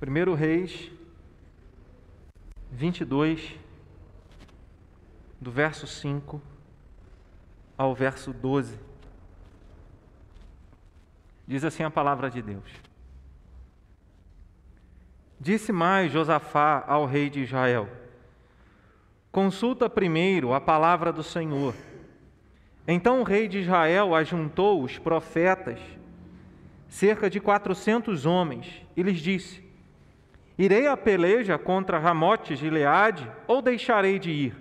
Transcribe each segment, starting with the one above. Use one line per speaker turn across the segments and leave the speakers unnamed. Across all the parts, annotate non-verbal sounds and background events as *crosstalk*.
1 Reis 22, do verso 5 ao verso 12. Diz assim a palavra de Deus. Disse mais Josafá ao rei de Israel: Consulta primeiro a palavra do Senhor. Então o rei de Israel ajuntou os profetas, cerca de quatrocentos homens, e lhes disse: Irei à peleja contra Ramote de Gileade ou deixarei de ir?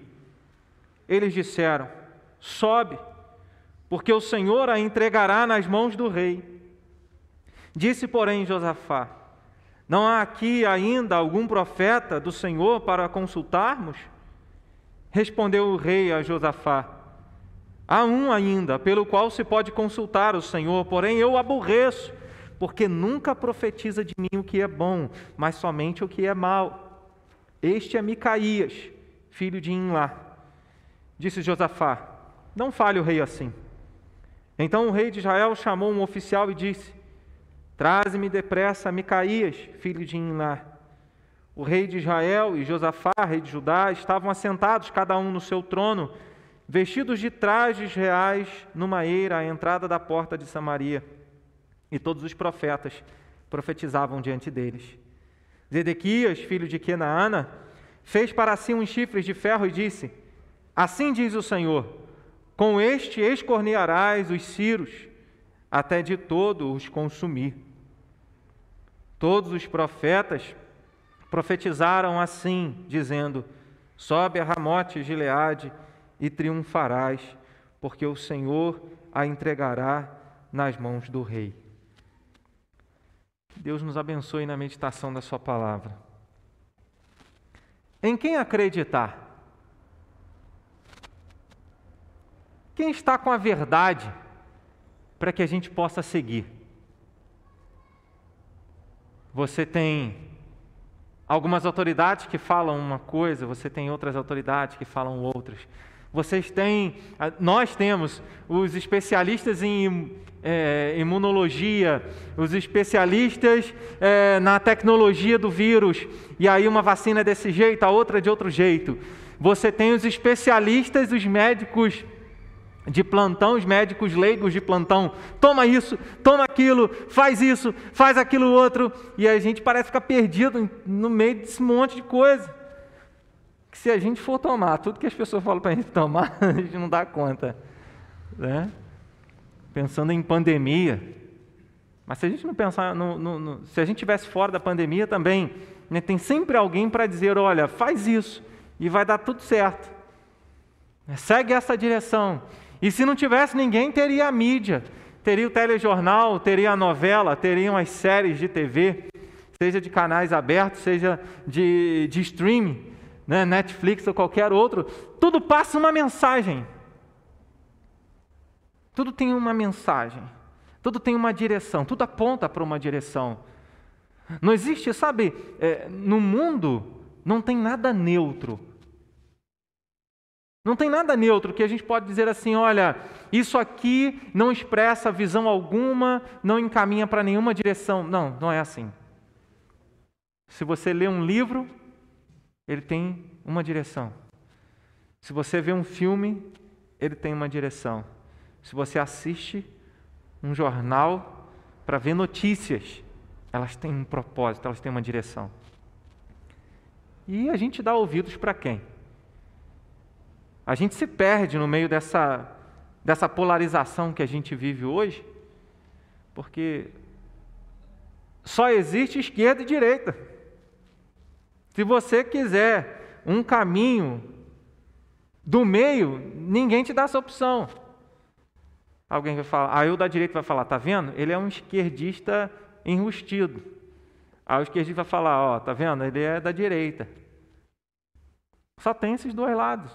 Eles disseram: Sobe, porque o Senhor a entregará nas mãos do rei. Disse, porém, Josafá: Não há aqui ainda algum profeta do Senhor para consultarmos? Respondeu o rei a Josafá: Há um ainda, pelo qual se pode consultar o Senhor, porém eu aborreço porque nunca profetiza de mim o que é bom, mas somente o que é mal. Este é Micaías, filho de Inlá. Disse Josafá: Não fale o rei assim. Então o rei de Israel chamou um oficial e disse: Traze-me depressa Micaías, filho de Inlá. O rei de Israel e Josafá, rei de Judá, estavam assentados, cada um no seu trono, vestidos de trajes reais, numa eira à entrada da porta de Samaria e todos os profetas profetizavam diante deles. Zedequias, filho de Kenaana, fez para si uns chifres de ferro e disse: Assim diz o Senhor: Com este escornearás os ciros, até de todo os consumir. Todos os profetas profetizaram assim, dizendo: Sobe a Ramote Gileade e triunfarás, porque o Senhor a entregará nas mãos do rei. Deus nos abençoe na meditação da Sua palavra. Em quem acreditar? Quem está com a verdade para que a gente possa seguir? Você tem algumas autoridades que falam uma coisa, você tem outras autoridades que falam outras. Vocês têm, nós temos os especialistas em é, imunologia, os especialistas é, na tecnologia do vírus, e aí uma vacina é desse jeito, a outra é de outro jeito. Você tem os especialistas, os médicos de plantão, os médicos leigos de plantão, toma isso, toma aquilo, faz isso, faz aquilo outro, e a gente parece ficar perdido no meio desse monte de coisa que se a gente for tomar tudo que as pessoas falam para a gente *laughs* tomar, a gente não dá conta. Né? Pensando em pandemia. Mas se a gente não pensar, no, no, no, se a gente estivesse fora da pandemia também, né, tem sempre alguém para dizer: olha, faz isso e vai dar tudo certo. Segue essa direção. E se não tivesse ninguém, teria a mídia, teria o telejornal, teria a novela, teriam as séries de TV, seja de canais abertos, seja de, de streaming né, Netflix ou qualquer outro, tudo passa uma mensagem. Tudo tem uma mensagem. Tudo tem uma direção. Tudo aponta para uma direção. Não existe, sabe, é, no mundo não tem nada neutro. Não tem nada neutro que a gente pode dizer assim: olha, isso aqui não expressa visão alguma, não encaminha para nenhuma direção. Não, não é assim. Se você lê um livro, ele tem uma direção. Se você vê um filme, ele tem uma direção. Se você assiste um jornal para ver notícias, elas têm um propósito, elas têm uma direção. E a gente dá ouvidos para quem? A gente se perde no meio dessa, dessa polarização que a gente vive hoje, porque só existe esquerda e direita. Se você quiser um caminho do meio, ninguém te dá essa opção. Alguém vai falar, aí o da direita vai falar, tá vendo? Ele é um esquerdista enrustido. Aí o esquerdista vai falar, ó, tá vendo? Ele é da direita. Só tem esses dois lados.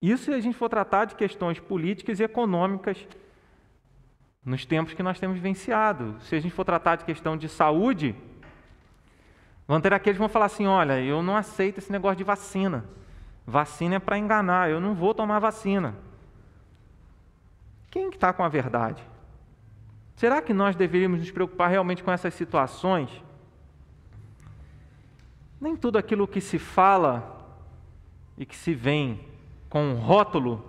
Isso se a gente for tratar de questões políticas e econômicas nos tempos que nós temos vivenciado. Se a gente for tratar de questão de saúde, Vão ter aqueles que vão falar assim: olha, eu não aceito esse negócio de vacina. Vacina é para enganar, eu não vou tomar vacina. Quem está com a verdade? Será que nós deveríamos nos preocupar realmente com essas situações? Nem tudo aquilo que se fala e que se vem com um rótulo,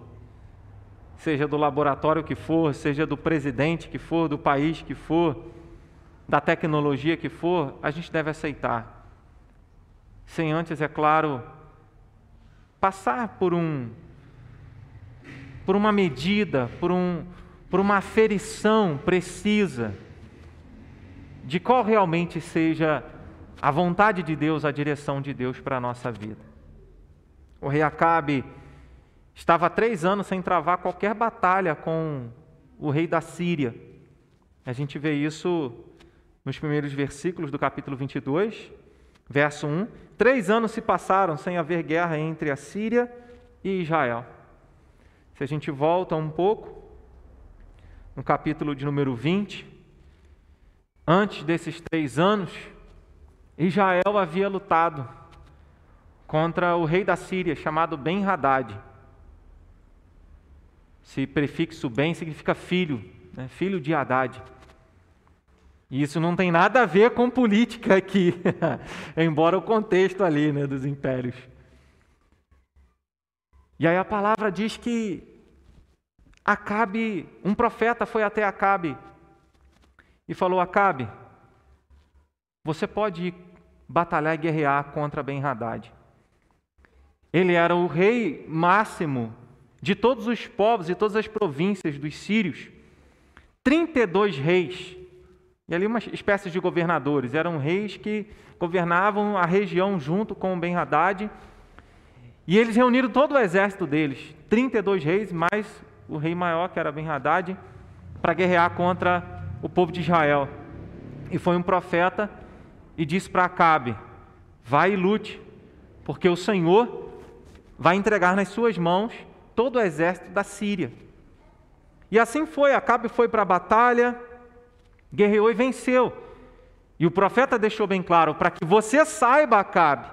seja do laboratório que for, seja do presidente que for, do país que for, da tecnologia que for, a gente deve aceitar. Sem antes, é claro, passar por um por uma medida, por, um, por uma aferição precisa de qual realmente seja a vontade de Deus, a direção de Deus para a nossa vida. O rei Acabe estava há três anos sem travar qualquer batalha com o rei da Síria. A gente vê isso nos primeiros versículos do capítulo 22, verso 1. Três anos se passaram sem haver guerra entre a Síria e Israel. Se a gente volta um pouco, no capítulo de número 20, antes desses três anos, Israel havia lutado contra o rei da Síria, chamado Ben-Hadad. Esse prefixo Ben significa filho, né? filho de Haddad. E isso não tem nada a ver com política aqui, *laughs* embora o contexto ali né, dos impérios. E aí a palavra diz que Acabe, um profeta foi até Acabe e falou: Acabe, você pode batalhar e guerrear contra Ben-Hadad. Ele era o rei máximo de todos os povos e todas as províncias dos sírios. 32 reis, e ali uma espécie de governadores, eram reis que governavam a região junto com Ben-Hadad e eles reuniram todo o exército deles, 32 reis, mais o rei maior, que era Ben-Hadad, para guerrear contra o povo de Israel. E foi um profeta e disse para Acabe: Vai e lute, porque o Senhor vai entregar nas suas mãos todo o exército da Síria. E assim foi, Acabe foi para a batalha, guerreou e venceu. E o profeta deixou bem claro: para que você saiba, Acabe,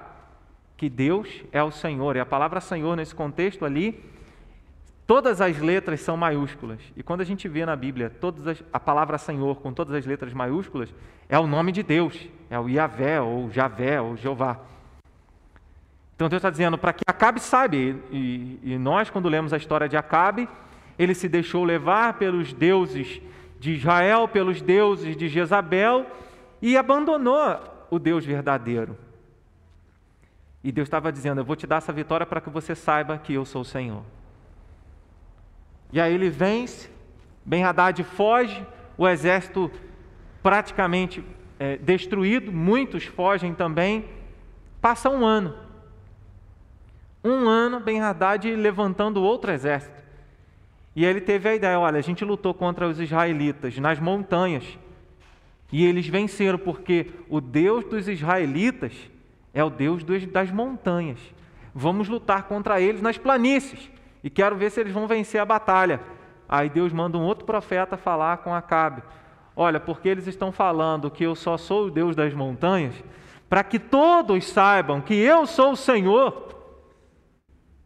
que Deus é o Senhor. E a palavra Senhor nesse contexto ali, todas as letras são maiúsculas. E quando a gente vê na Bíblia todas as, a palavra Senhor com todas as letras maiúsculas, é o nome de Deus, é o Iavé, ou Javé, ou Jeová. Então Deus está dizendo para que Acabe saiba, e, e nós, quando lemos a história de Acabe, ele se deixou levar pelos deuses de Israel, pelos deuses de Jezabel, e abandonou o Deus verdadeiro. E Deus estava dizendo: Eu vou te dar essa vitória para que você saiba que eu sou o Senhor. E aí ele vence, Ben Haddad foge, o exército praticamente é, destruído, muitos fogem também. Passa um ano. Um ano, Ben Haddad levantando outro exército. E ele teve a ideia: olha, a gente lutou contra os israelitas nas montanhas. E eles venceram, porque o Deus dos israelitas é o Deus das montanhas. Vamos lutar contra eles nas planícies e quero ver se eles vão vencer a batalha. Aí Deus manda um outro profeta falar com Acabe. Olha, porque eles estão falando que eu só sou o Deus das montanhas, para que todos saibam que eu sou o Senhor,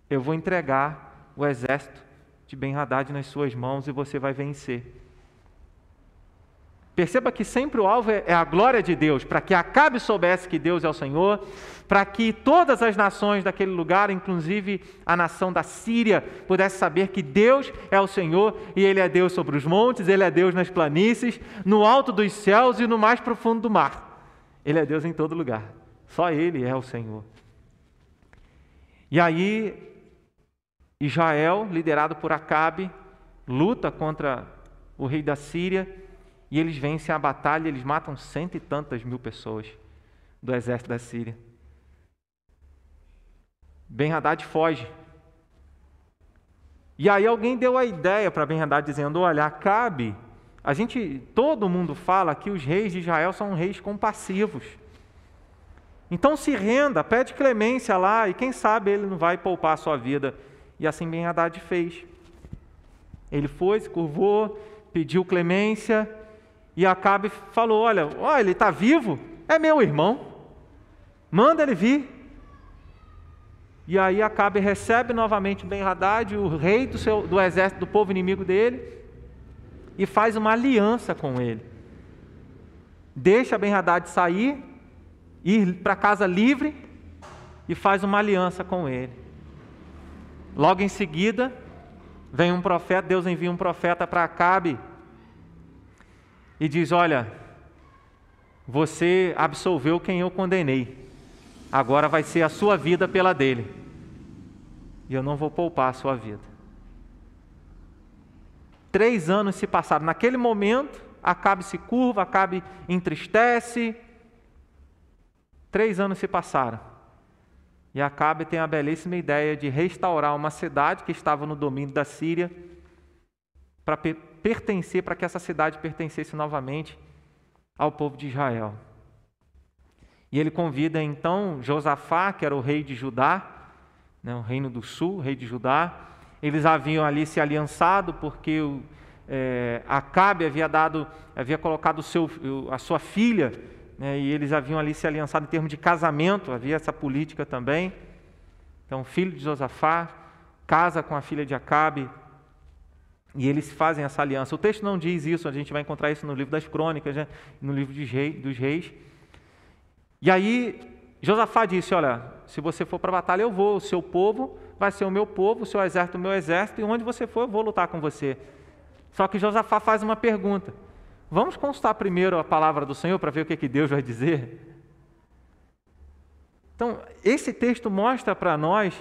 eu vou entregar o exército de Ben-Hadad nas suas mãos e você vai vencer. Perceba que sempre o alvo é, é a glória de Deus, para que Acabe soubesse que Deus é o Senhor, para que todas as nações daquele lugar, inclusive a nação da Síria, pudesse saber que Deus é o Senhor e Ele é Deus sobre os montes, Ele é Deus nas planícies, no alto dos céus e no mais profundo do mar. Ele é Deus em todo lugar. Só Ele é o Senhor. E aí, Israel, liderado por Acabe, luta contra o rei da Síria e eles vencem a batalha, eles matam cento e tantas mil pessoas do exército da Síria. Ben Haddad foge. E aí alguém deu a ideia para Ben Haddad dizendo: olha, Acabe, a gente, todo mundo fala que os reis de Israel são reis compassivos. Então se renda, pede clemência lá e quem sabe ele não vai poupar a sua vida. E assim Ben Haddad fez. Ele foi, se curvou, pediu clemência e Acabe falou: Olha, olha ele está vivo, é meu irmão, manda ele vir. E aí Acabe recebe novamente Ben Haddad, o rei do, seu, do exército do povo inimigo dele, e faz uma aliança com ele. Deixa Ben Haddad sair ir para casa livre e faz uma aliança com ele. Logo em seguida, vem um profeta, Deus envia um profeta para Acabe e diz: Olha, você absolveu quem eu condenei, agora vai ser a sua vida pela dele, e eu não vou poupar a sua vida. Três anos se passaram. Naquele momento, Acabe se curva, Acabe entristece. Três anos se passaram. E Acabe tem a belíssima ideia de restaurar uma cidade que estava no domínio da Síria para pertencer, para que essa cidade pertencesse novamente ao povo de Israel. E ele convida então Josafá, que era o rei de Judá, né, o reino do sul, rei de Judá. Eles haviam ali se aliançado porque o, é, Acabe havia dado, havia colocado seu, a sua filha, né, e eles haviam ali se aliançado em termos de casamento, havia essa política também. Então, filho de Josafá casa com a filha de Acabe, e eles fazem essa aliança. O texto não diz isso, a gente vai encontrar isso no livro das crônicas, né? no livro dos reis. E aí, Josafá disse: Olha, se você for para a batalha, eu vou, o seu povo vai ser o meu povo, o seu exército, o meu exército, e onde você for, eu vou lutar com você. Só que Josafá faz uma pergunta: Vamos consultar primeiro a palavra do Senhor para ver o que, que Deus vai dizer? Então, esse texto mostra para nós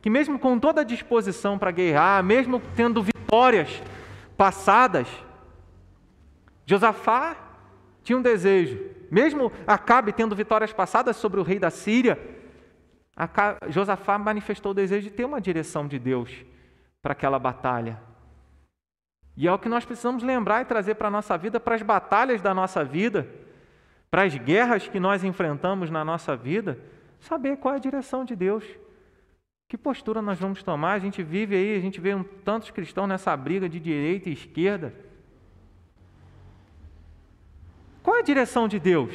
que, mesmo com toda a disposição para guerrear, mesmo tendo vitórias passadas, Josafá tinha um desejo, mesmo Acabe tendo vitórias passadas sobre o rei da Síria, Josafá manifestou o desejo de ter uma direção de Deus para aquela batalha. E é o que nós precisamos lembrar e trazer para a nossa vida, para as batalhas da nossa vida, para as guerras que nós enfrentamos na nossa vida, saber qual é a direção de Deus. Que postura nós vamos tomar? A gente vive aí, a gente vê um, tantos cristãos nessa briga de direita e esquerda. Qual é a direção de Deus?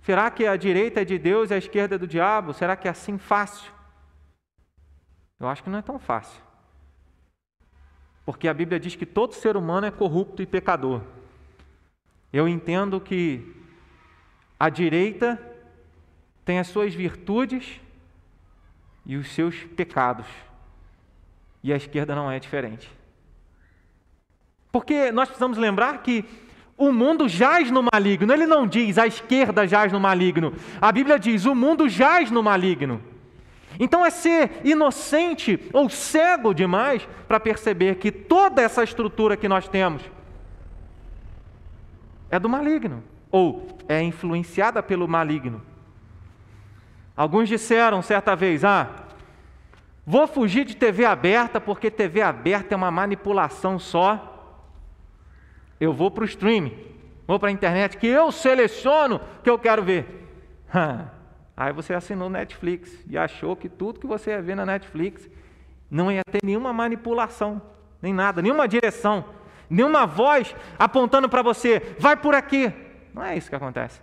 Será que a direita é de Deus e a esquerda é do diabo? Será que é assim fácil? Eu acho que não é tão fácil. Porque a Bíblia diz que todo ser humano é corrupto e pecador. Eu entendo que a direita tem as suas virtudes e os seus pecados. E a esquerda não é diferente. Porque nós precisamos lembrar que o mundo jaz no maligno. Ele não diz a esquerda jaz no maligno. A Bíblia diz o mundo jaz no maligno. Então é ser inocente ou cego demais para perceber que toda essa estrutura que nós temos é do maligno ou é influenciada pelo maligno. Alguns disseram certa vez: Ah, vou fugir de TV aberta porque TV aberta é uma manipulação só. Eu vou para o streaming, vou para a internet, que eu seleciono que eu quero ver. *laughs* Aí você assinou Netflix e achou que tudo que você ia ver na Netflix não ia ter nenhuma manipulação, nem nada, nenhuma direção, nenhuma voz apontando para você, vai por aqui. Não é isso que acontece.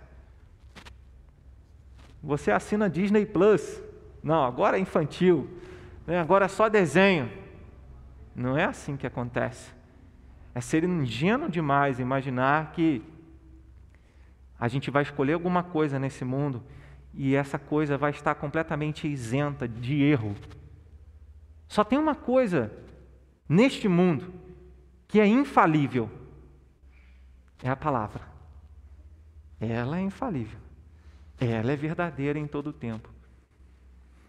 Você assina Disney Plus. Não, agora é infantil. Né? Agora é só desenho. Não é assim que acontece. É ser ingênuo demais imaginar que a gente vai escolher alguma coisa nesse mundo e essa coisa vai estar completamente isenta de erro. Só tem uma coisa neste mundo que é infalível: é a palavra. Ela é infalível. Ela é verdadeira em todo o tempo.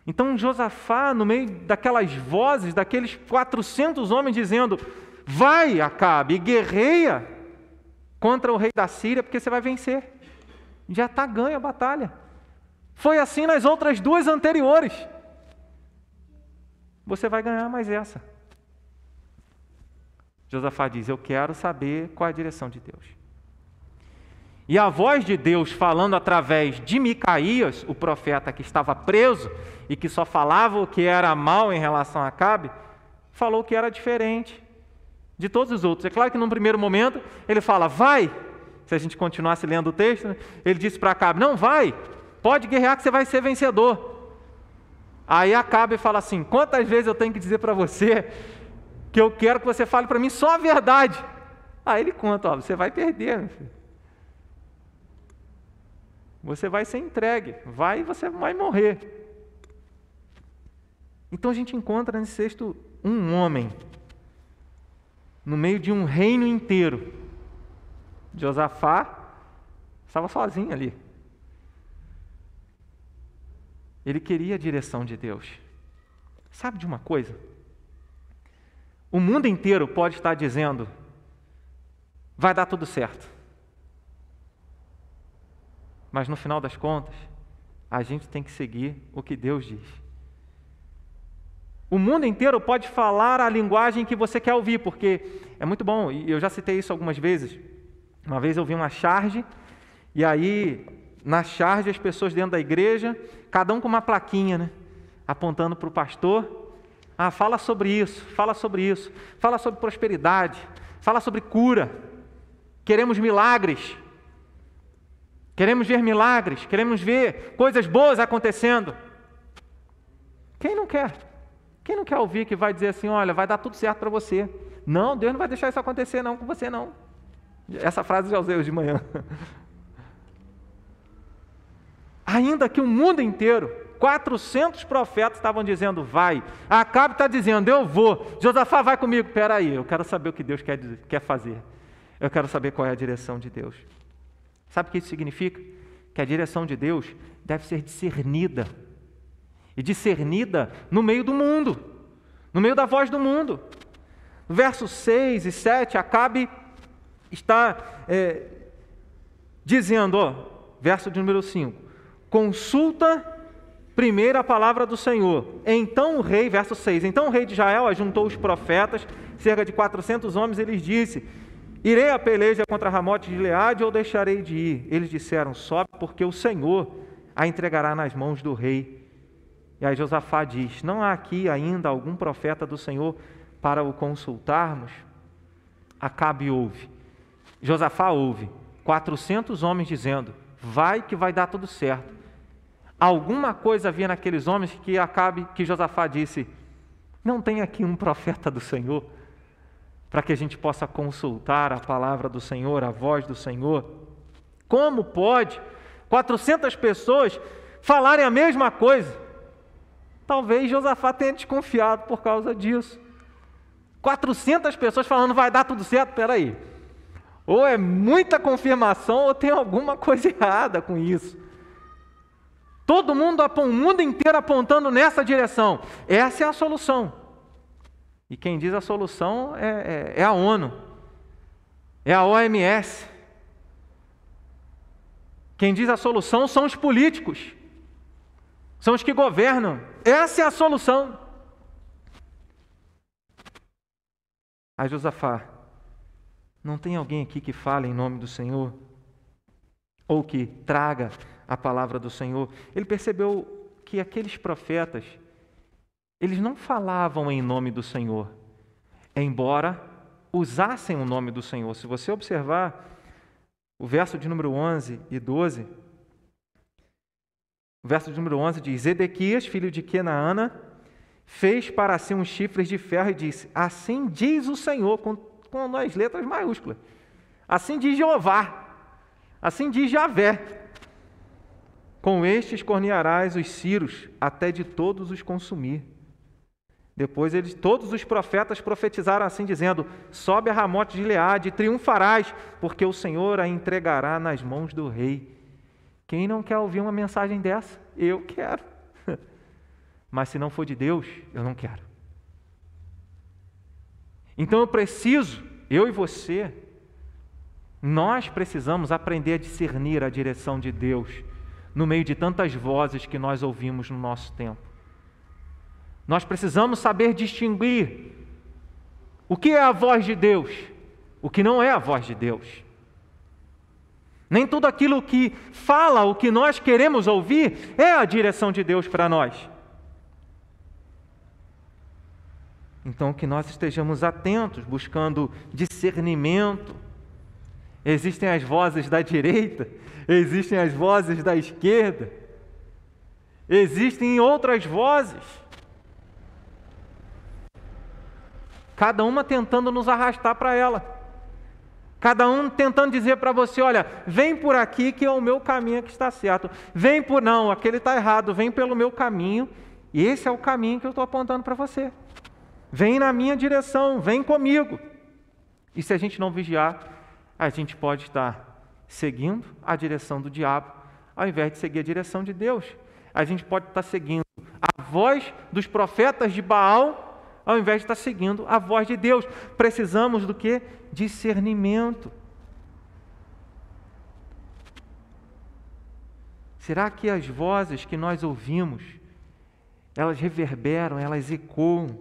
Então Josafá, no meio daquelas vozes, daqueles 400 homens dizendo: Vai, Acabe, guerreia contra o rei da Síria, porque você vai vencer. Já está ganha a batalha. Foi assim nas outras duas anteriores. Você vai ganhar mais essa. Josafá diz: Eu quero saber qual é a direção de Deus. E a voz de Deus falando através de Micaías, o profeta que estava preso e que só falava o que era mal em relação a Acabe, falou que era diferente de todos os outros. É claro que num primeiro momento ele fala, vai. Se a gente continuasse lendo o texto, né, ele disse para Acabe, não, vai, pode guerrear que você vai ser vencedor. Aí Acabe fala assim: quantas vezes eu tenho que dizer para você que eu quero que você fale para mim só a verdade? Aí ele conta, ó, você vai perder, meu filho. Você vai ser entregue, vai e você vai morrer. Então a gente encontra nesse texto um homem no meio de um reino inteiro. Josafá estava sozinho ali. Ele queria a direção de Deus. Sabe de uma coisa? O mundo inteiro pode estar dizendo: vai dar tudo certo. Mas no final das contas, a gente tem que seguir o que Deus diz. O mundo inteiro pode falar a linguagem que você quer ouvir, porque é muito bom, e eu já citei isso algumas vezes. Uma vez eu vi uma charge, e aí na charge as pessoas dentro da igreja, cada um com uma plaquinha, né? Apontando para o pastor. Ah, fala sobre isso, fala sobre isso, fala sobre prosperidade, fala sobre cura. Queremos milagres. Queremos ver milagres, queremos ver coisas boas acontecendo. Quem não quer? Quem não quer ouvir que vai dizer assim, olha, vai dar tudo certo para você? Não, Deus não vai deixar isso acontecer não com você não. Essa frase já usei hoje de manhã. *laughs* Ainda que o mundo inteiro, 400 profetas estavam dizendo, vai. Acabe está dizendo, eu vou. Josafá, vai comigo. Espera aí, eu quero saber o que Deus quer, quer fazer. Eu quero saber qual é a direção de Deus. Sabe o que isso significa? Que a direção de Deus deve ser discernida e discernida no meio do mundo, no meio da voz do mundo. No versos 6 e 7, Acabe está é, dizendo, ó, verso de número 5: consulta primeiro a palavra do Senhor. Então o rei, verso 6, então o rei de Israel ajuntou os profetas, cerca de 400 homens, e lhes disse: Irei a peleja contra Ramote de Leade ou deixarei de ir? Eles disseram: Sobe, porque o Senhor a entregará nas mãos do rei. E aí Josafá diz: Não há aqui ainda algum profeta do Senhor para o consultarmos? Acabe ouve. Josafá ouve. 400 homens dizendo: Vai que vai dar tudo certo. Alguma coisa havia naqueles homens que Acabe, que Josafá disse: Não tem aqui um profeta do Senhor para que a gente possa consultar a palavra do Senhor, a voz do Senhor? Como pode 400 pessoas falarem a mesma coisa? Talvez Josafá tenha desconfiado por causa disso. 400 pessoas falando vai dar tudo certo, peraí. Ou é muita confirmação ou tem alguma coisa errada com isso. Todo mundo, o mundo inteiro apontando nessa direção. Essa é a solução. E quem diz a solução é, é, é a ONU, é a OMS. Quem diz a solução são os políticos são os que governam. Essa é a solução. A Josafá, não tem alguém aqui que fale em nome do Senhor? Ou que traga a palavra do Senhor? Ele percebeu que aqueles profetas, eles não falavam em nome do Senhor, embora usassem o nome do Senhor. Se você observar o verso de número 11 e 12, o verso número 11 diz: Edequias, filho de Kenaana, fez para si uns chifres de ferro e disse: Assim diz o Senhor, com, com as letras maiúsculas. Assim diz Jeová. Assim diz Javé. Com estes cornearás os ciros, até de todos os consumir. Depois eles, todos os profetas profetizaram assim, dizendo: Sobe a Ramote de Leade, triunfarás, porque o Senhor a entregará nas mãos do rei. Quem não quer ouvir uma mensagem dessa? Eu quero. *laughs* Mas se não for de Deus, eu não quero. Então eu preciso, eu e você, nós precisamos aprender a discernir a direção de Deus no meio de tantas vozes que nós ouvimos no nosso tempo. Nós precisamos saber distinguir o que é a voz de Deus, o que não é a voz de Deus. Nem tudo aquilo que fala o que nós queremos ouvir é a direção de Deus para nós. Então, que nós estejamos atentos, buscando discernimento. Existem as vozes da direita, existem as vozes da esquerda, existem outras vozes. Cada uma tentando nos arrastar para ela. Cada um tentando dizer para você: olha, vem por aqui que é o meu caminho que está certo. Vem por não, aquele está errado, vem pelo meu caminho. E esse é o caminho que eu estou apontando para você. Vem na minha direção, vem comigo. E se a gente não vigiar, a gente pode estar seguindo a direção do diabo, ao invés de seguir a direção de Deus. A gente pode estar seguindo a voz dos profetas de Baal, ao invés de estar seguindo a voz de Deus. Precisamos do que? Discernimento. Será que as vozes que nós ouvimos, elas reverberam, elas ecoam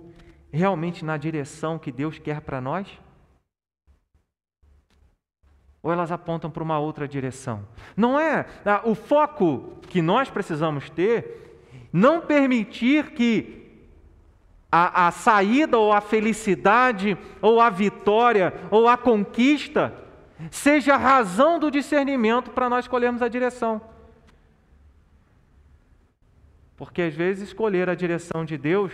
realmente na direção que Deus quer para nós? Ou elas apontam para uma outra direção? Não é ah, o foco que nós precisamos ter, não permitir que a, a saída ou a felicidade ou a vitória ou a conquista seja a razão do discernimento para nós escolhermos a direção. Porque às vezes escolher a direção de Deus,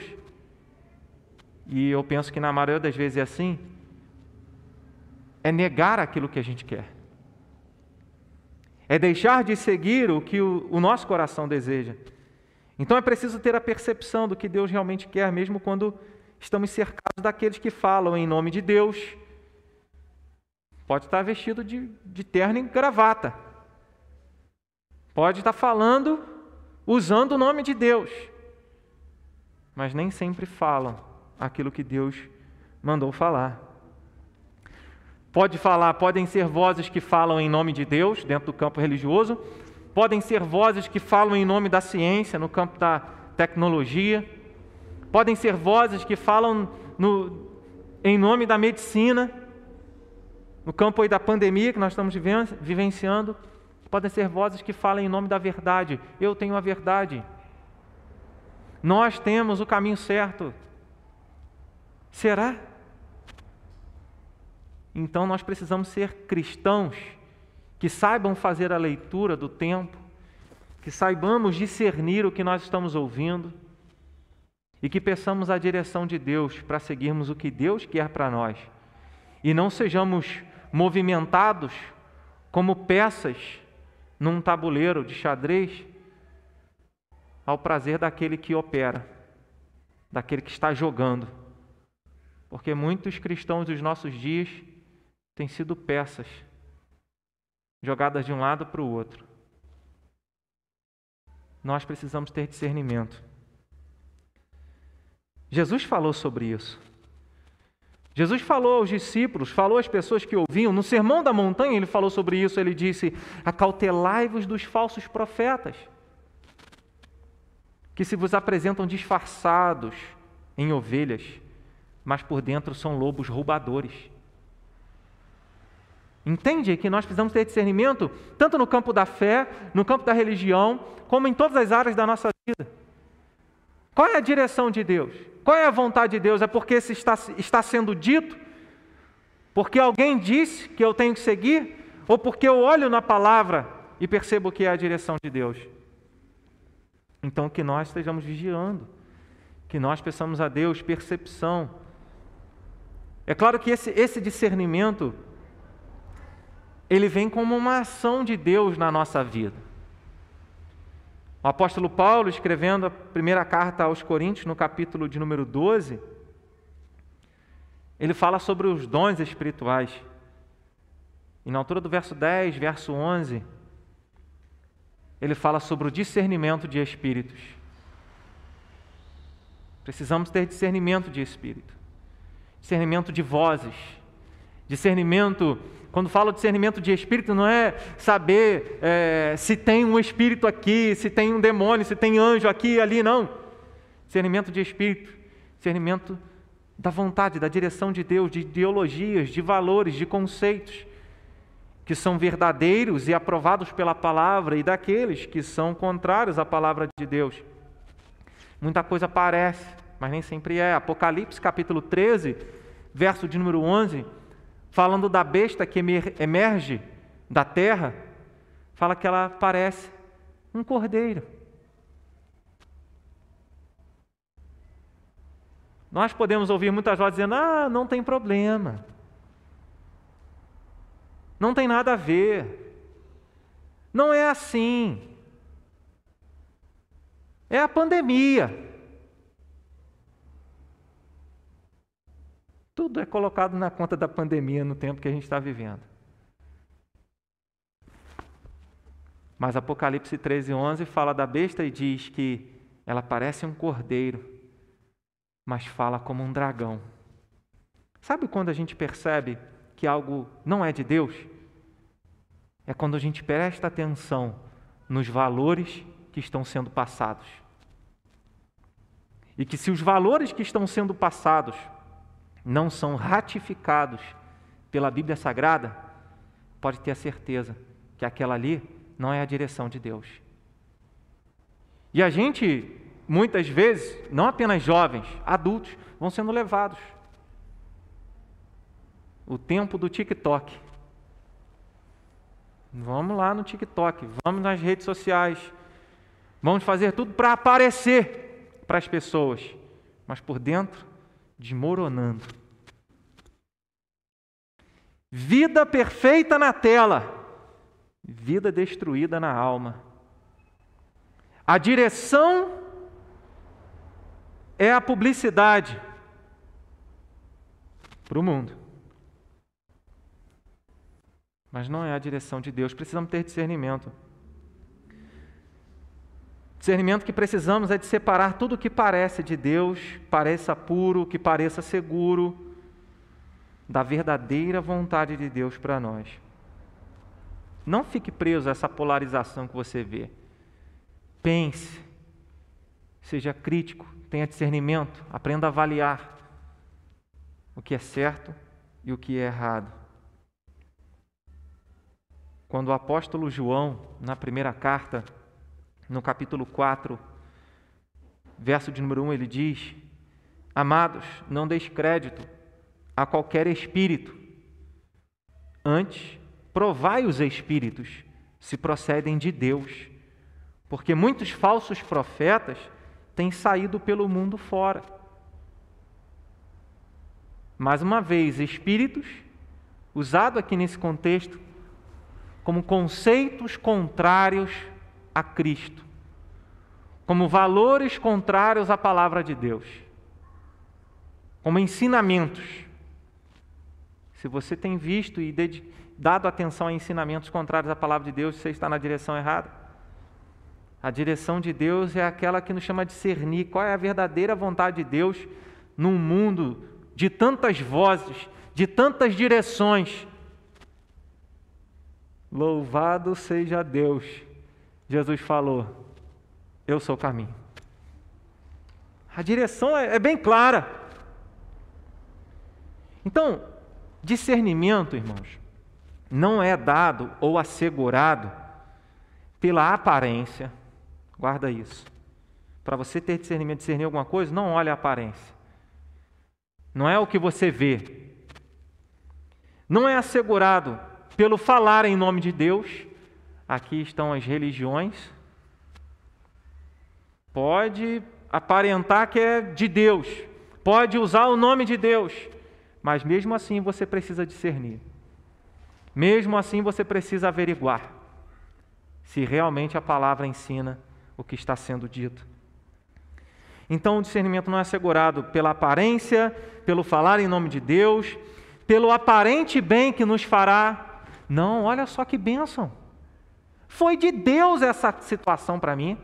e eu penso que na maioria das vezes é assim, é negar aquilo que a gente quer. É deixar de seguir o que o, nosso coração deseja. Então é preciso ter a percepção do que Deus realmente quer, mesmo quando estamos cercados daqueles que falam em nome de Deus. Pode estar vestido de, de terno e gravata. Pode estar falando usando o nome de Deus. Mas nem sempre falam aquilo que Deus mandou falar. Pode falar, podem ser vozes que falam em nome de Deus dentro do campo religioso, podem ser vozes que falam em nome da ciência, no campo da tecnologia, podem ser vozes que falam no, em nome da medicina, no campo aí da pandemia que nós estamos vivenciando, podem ser vozes que falam em nome da verdade. Eu tenho a verdade. Nós temos o caminho certo. Será? Então nós precisamos ser cristãos que saibam fazer a leitura do tempo, que saibamos discernir o que nós estamos ouvindo e que peçamos a direção de Deus para seguirmos o que Deus quer para nós e não sejamos movimentados como peças num tabuleiro de xadrez ao prazer daquele que opera, daquele que está jogando. Porque muitos cristãos dos nossos dias têm sido peças jogadas de um lado para o outro. Nós precisamos ter discernimento. Jesus falou sobre isso. Jesus falou aos discípulos, falou às pessoas que ouviam, no Sermão da Montanha ele falou sobre isso, ele disse: Acautelai-vos dos falsos profetas, que se vos apresentam disfarçados em ovelhas, mas por dentro são lobos roubadores. Entende que nós precisamos ter discernimento tanto no campo da fé, no campo da religião, como em todas as áreas da nossa vida. Qual é a direção de Deus? Qual é a vontade de Deus? É porque se está, está sendo dito? Porque alguém disse que eu tenho que seguir? Ou porque eu olho na palavra e percebo que é a direção de Deus? Então, que nós estejamos vigiando, que nós peçamos a Deus percepção. É claro que esse, esse discernimento ele vem como uma ação de Deus na nossa vida. O apóstolo Paulo, escrevendo a primeira carta aos Coríntios, no capítulo de número 12, ele fala sobre os dons espirituais. E na altura do verso 10, verso 11, ele fala sobre o discernimento de espíritos. Precisamos ter discernimento de espírito, discernimento de vozes, discernimento quando falo discernimento de espírito, não é saber é, se tem um espírito aqui, se tem um demônio, se tem anjo aqui e ali, não. Discernimento de espírito, discernimento da vontade, da direção de Deus, de ideologias, de valores, de conceitos que são verdadeiros e aprovados pela palavra e daqueles que são contrários à palavra de Deus. Muita coisa parece, mas nem sempre é. Apocalipse capítulo 13, verso de número 11 falando da besta que emerge da terra, fala que ela parece um cordeiro. Nós podemos ouvir muitas vozes dizendo: ah, não tem problema. Não tem nada a ver. Não é assim. É a pandemia. Tudo é colocado na conta da pandemia no tempo que a gente está vivendo. Mas Apocalipse 13, 11 fala da besta e diz que ela parece um cordeiro, mas fala como um dragão. Sabe quando a gente percebe que algo não é de Deus? É quando a gente presta atenção nos valores que estão sendo passados. E que se os valores que estão sendo passados não são ratificados pela Bíblia Sagrada, pode ter a certeza que aquela ali não é a direção de Deus. E a gente, muitas vezes, não apenas jovens, adultos, vão sendo levados. O tempo do TikTok. Vamos lá no TikTok, vamos nas redes sociais, vamos fazer tudo para aparecer para as pessoas, mas por dentro desmoronando. Vida perfeita na tela, vida destruída na alma. A direção é a publicidade para o mundo. Mas não é a direção de Deus. Precisamos ter discernimento. Discernimento que precisamos é de separar tudo o que parece de Deus, pareça puro, que pareça seguro, da verdadeira vontade de Deus para nós. Não fique preso a essa polarização que você vê. Pense, seja crítico, tenha discernimento, aprenda a avaliar o que é certo e o que é errado. Quando o apóstolo João, na primeira carta, no capítulo 4, verso de número 1, ele diz: Amados, não deis crédito a qualquer espírito. Antes, provai os espíritos se procedem de Deus, porque muitos falsos profetas têm saído pelo mundo fora. Mais uma vez, espíritos, usado aqui nesse contexto, como conceitos contrários a Cristo, como valores contrários à palavra de Deus, como ensinamentos. Se você tem visto e dado atenção a ensinamentos contrários à palavra de Deus, você está na direção errada. A direção de Deus é aquela que nos chama de discernir qual é a verdadeira vontade de Deus num mundo de tantas vozes, de tantas direções. Louvado seja Deus Jesus falou: Eu sou o caminho. A direção é, é bem clara. Então, discernimento, irmãos, não é dado ou assegurado pela aparência. Guarda isso. Para você ter discernimento, discernir alguma coisa, não olhe a aparência. Não é o que você vê. Não é assegurado pelo falar em nome de Deus, Aqui estão as religiões. Pode aparentar que é de Deus, pode usar o nome de Deus, mas mesmo assim você precisa discernir. Mesmo assim você precisa averiguar se realmente a palavra ensina o que está sendo dito. Então o discernimento não é assegurado pela aparência, pelo falar em nome de Deus, pelo aparente bem que nos fará. Não, olha só que bênção. Foi de Deus essa situação para mim.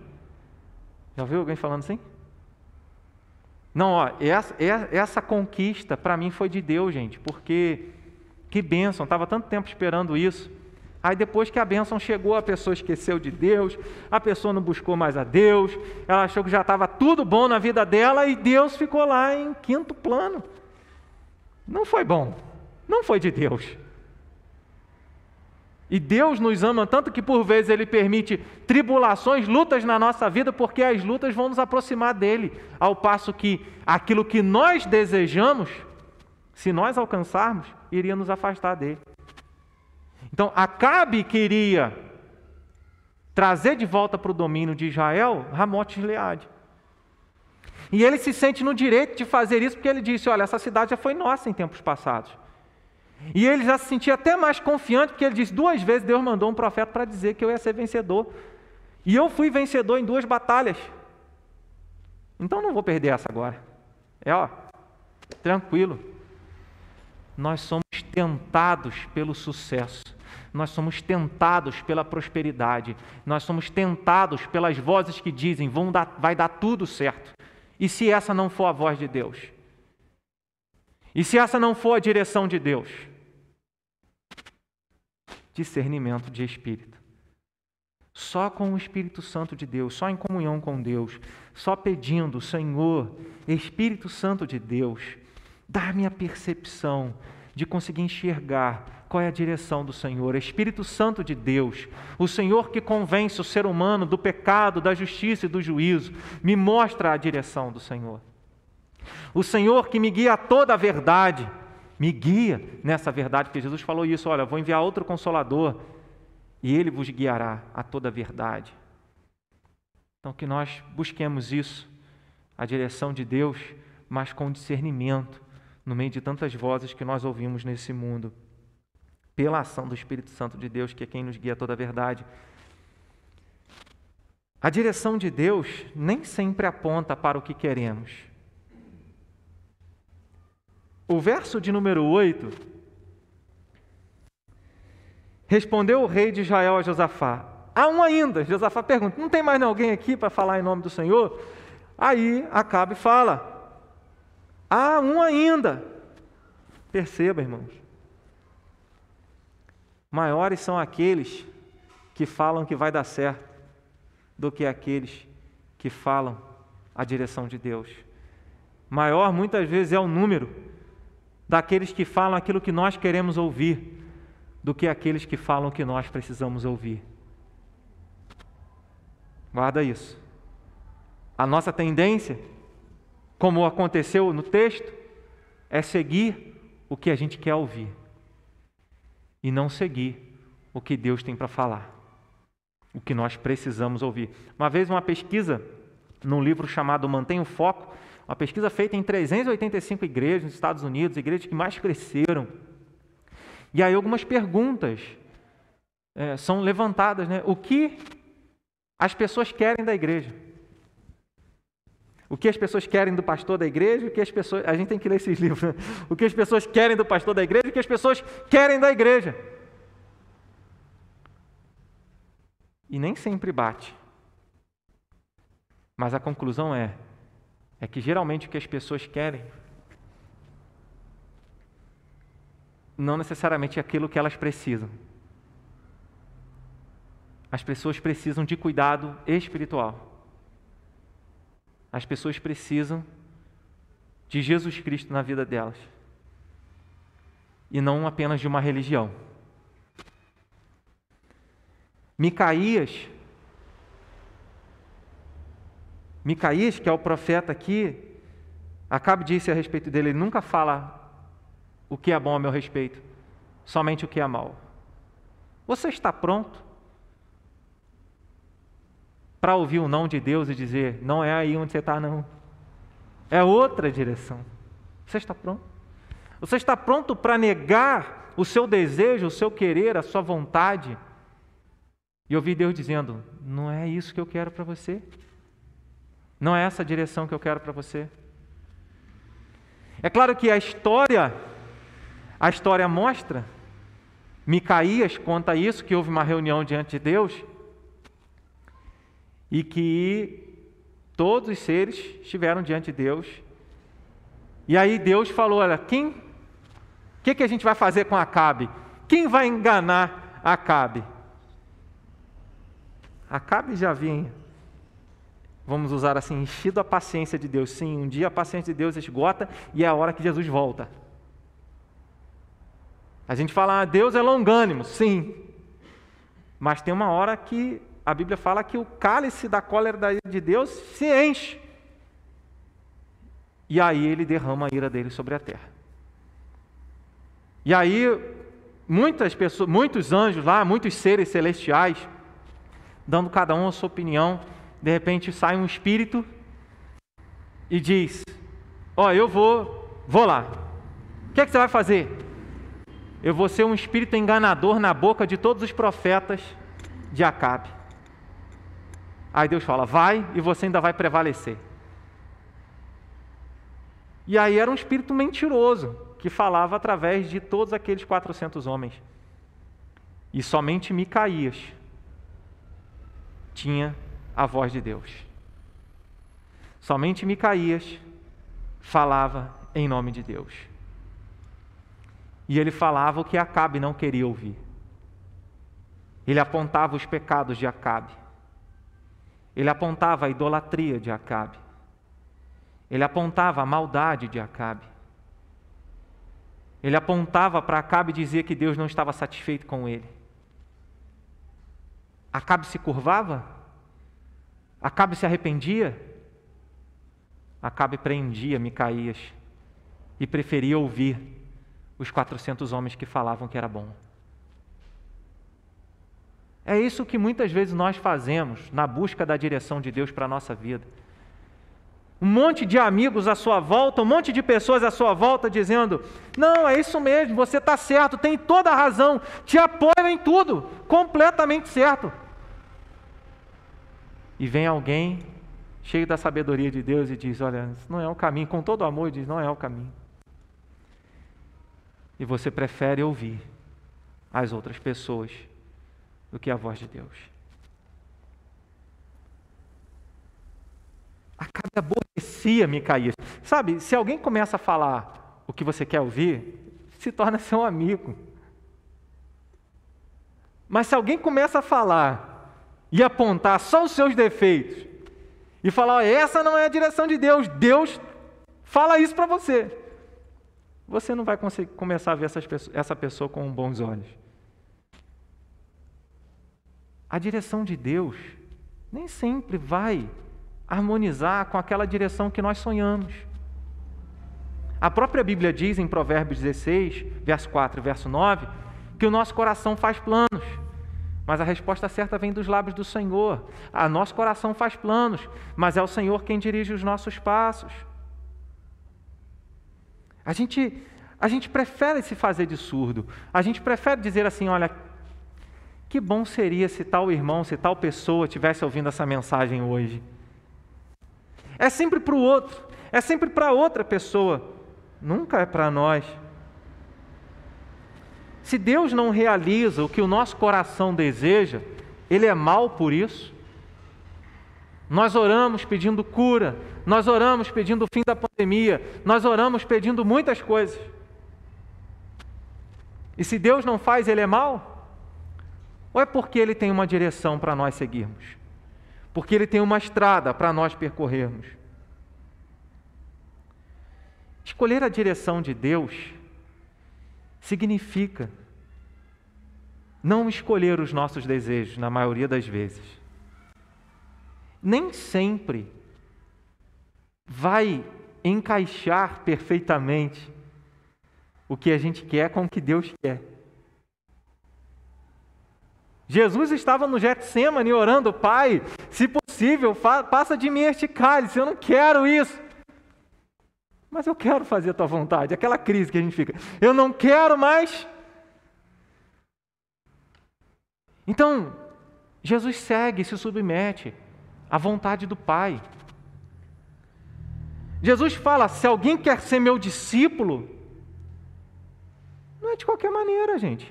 Já ouviu alguém falando assim? Não, ó, essa, essa conquista para mim foi de Deus, gente, porque que bênção, estava tanto tempo esperando isso. Aí depois que a bênção chegou, a pessoa esqueceu de Deus, a pessoa não buscou mais a Deus, ela achou que já estava tudo bom na vida dela e Deus ficou lá em quinto plano. Não foi bom, não foi de Deus. E Deus nos ama tanto que por vezes Ele permite tribulações, lutas na nossa vida, porque as lutas vão nos aproximar dele, ao passo que aquilo que nós desejamos, se nós alcançarmos, iria nos afastar dele. Então, Acabe queria trazer de volta para o domínio de Israel Ramote Gileade. E ele se sente no direito de fazer isso porque ele disse: Olha, essa cidade já foi nossa em tempos passados. E ele já se sentia até mais confiante, porque ele disse: duas vezes Deus mandou um profeta para dizer que eu ia ser vencedor. E eu fui vencedor em duas batalhas. Então não vou perder essa agora. É ó, tranquilo. Nós somos tentados pelo sucesso. Nós somos tentados pela prosperidade. Nós somos tentados pelas vozes que dizem: vão dar, vai dar tudo certo. E se essa não for a voz de Deus? E se essa não for a direção de Deus? Discernimento de espírito. Só com o Espírito Santo de Deus, só em comunhão com Deus, só pedindo, Senhor, Espírito Santo de Deus, dá-me a percepção de conseguir enxergar qual é a direção do Senhor. Espírito Santo de Deus, o Senhor que convence o ser humano do pecado, da justiça e do juízo, me mostra a direção do Senhor. O Senhor que me guia a toda a verdade, me guia nessa verdade, porque Jesus falou isso: olha, vou enviar outro consolador e ele vos guiará a toda a verdade. Então, que nós busquemos isso, a direção de Deus, mas com discernimento, no meio de tantas vozes que nós ouvimos nesse mundo, pela ação do Espírito Santo de Deus, que é quem nos guia a toda a verdade. A direção de Deus nem sempre aponta para o que queremos. O verso de número 8 Respondeu o rei de Israel a Josafá: Há um ainda. Josafá pergunta: Não tem mais alguém aqui para falar em nome do Senhor? Aí Acabe fala: Há um ainda. Perceba, irmãos. Maiores são aqueles que falam que vai dar certo do que aqueles que falam a direção de Deus. Maior muitas vezes é o número daqueles que falam aquilo que nós queremos ouvir do que aqueles que falam que nós precisamos ouvir. Guarda isso. A nossa tendência, como aconteceu no texto, é seguir o que a gente quer ouvir e não seguir o que Deus tem para falar, o que nós precisamos ouvir. Uma vez, uma pesquisa num livro chamado Mantenha o Foco, uma pesquisa feita em 385 igrejas nos Estados Unidos, igrejas que mais cresceram e aí algumas perguntas é, são levantadas, né? O que as pessoas querem da igreja? O que as pessoas querem do pastor da igreja? O que as pessoas. A gente tem que ler esses *laughs* livros. Né? O que as pessoas querem do pastor da igreja? O que as pessoas querem da igreja? E nem sempre bate. Mas a conclusão é é que geralmente o que as pessoas querem não necessariamente aquilo que elas precisam. As pessoas precisam de cuidado espiritual. As pessoas precisam de Jesus Cristo na vida delas. E não apenas de uma religião. Micaías, Micaías, que é o profeta aqui, Acabe disse a respeito dele, ele nunca fala o que é bom a meu respeito, somente o que é mal. Você está pronto para ouvir o não de Deus e dizer: não é aí onde você está, não. É outra direção. Você está pronto? Você está pronto para negar o seu desejo, o seu querer, a sua vontade? E ouvir Deus dizendo: não é isso que eu quero para você. Não é essa a direção que eu quero para você. É claro que a história a história mostra, Micaías conta isso, que houve uma reunião diante de Deus e que todos os seres estiveram diante de Deus. E aí Deus falou: Olha, quem. O que, que a gente vai fazer com Acabe? Quem vai enganar Acabe? Acabe já vinha, vamos usar assim, enchido a paciência de Deus. Sim, um dia a paciência de Deus esgota e é a hora que Jesus volta. A gente fala, ah, Deus é longânimo, sim. Mas tem uma hora que a Bíblia fala que o cálice da cólera de Deus se enche. E aí ele derrama a ira dele sobre a terra. E aí muitas pessoas, muitos anjos lá, muitos seres celestiais, dando cada um a sua opinião, de repente sai um espírito e diz: Ó, oh, eu vou, vou lá. O que, é que você vai fazer? eu vou ser um espírito enganador na boca de todos os profetas de Acabe. Aí Deus fala: vai e você ainda vai prevalecer. E aí era um espírito mentiroso que falava através de todos aqueles 400 homens. E somente Micaías tinha a voz de Deus. Somente Micaías falava em nome de Deus. E ele falava o que Acabe não queria ouvir. Ele apontava os pecados de Acabe. Ele apontava a idolatria de Acabe. Ele apontava a maldade de Acabe. Ele apontava para Acabe e dizia que Deus não estava satisfeito com ele. Acabe se curvava? Acabe se arrependia? Acabe preendia Micaías e preferia ouvir os 400 homens que falavam que era bom. É isso que muitas vezes nós fazemos na busca da direção de Deus para a nossa vida. Um monte de amigos à sua volta, um monte de pessoas à sua volta dizendo: Não, é isso mesmo, você está certo, tem toda a razão, te apoio em tudo, completamente certo. E vem alguém cheio da sabedoria de Deus e diz: Olha, isso não é o caminho, com todo amor, diz: Não é o caminho. E você prefere ouvir as outras pessoas do que a voz de Deus. Acabe aborrecia Micaías. Sabe, se alguém começa a falar o que você quer ouvir, se torna seu amigo. Mas se alguém começa a falar e apontar só os seus defeitos e falar: essa não é a direção de Deus, Deus fala isso para você. Você não vai conseguir começar a ver pessoas, essa pessoa com bons olhos. A direção de Deus nem sempre vai harmonizar com aquela direção que nós sonhamos. A própria Bíblia diz em Provérbios 16, verso 4 e verso 9, que o nosso coração faz planos. Mas a resposta certa vem dos lábios do Senhor. A nosso coração faz planos, mas é o Senhor quem dirige os nossos passos. A gente, a gente prefere se fazer de surdo. A gente prefere dizer assim: olha, que bom seria se tal irmão, se tal pessoa tivesse ouvindo essa mensagem hoje. É sempre para o outro, é sempre para outra pessoa, nunca é para nós. Se Deus não realiza o que o nosso coração deseja, Ele é mal por isso. Nós oramos pedindo cura, nós oramos pedindo o fim da pandemia, nós oramos pedindo muitas coisas. E se Deus não faz, Ele é mal? Ou é porque Ele tem uma direção para nós seguirmos? Porque Ele tem uma estrada para nós percorrermos? Escolher a direção de Deus significa não escolher os nossos desejos, na maioria das vezes. Nem sempre vai encaixar perfeitamente o que a gente quer com o que Deus quer. Jesus estava no Getsemane orando, Pai, se possível, passa de mim este cálice, eu não quero isso. Mas eu quero fazer a tua vontade. Aquela crise que a gente fica. Eu não quero mais. Então, Jesus segue, se submete à vontade do Pai. Jesus fala: se alguém quer ser meu discípulo, não é de qualquer maneira, gente.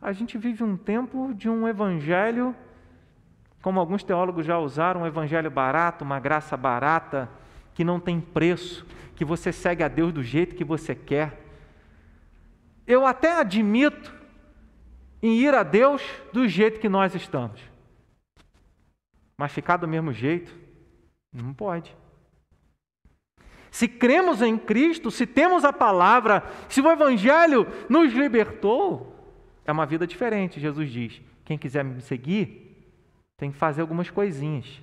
A gente vive um tempo de um evangelho como alguns teólogos já usaram, um evangelho barato, uma graça barata, que não tem preço, que você segue a Deus do jeito que você quer. Eu até admito em ir a Deus do jeito que nós estamos. Mas ficar do mesmo jeito, não pode. Se cremos em Cristo, se temos a palavra, se o Evangelho nos libertou, é uma vida diferente, Jesus diz. Quem quiser me seguir, tem que fazer algumas coisinhas.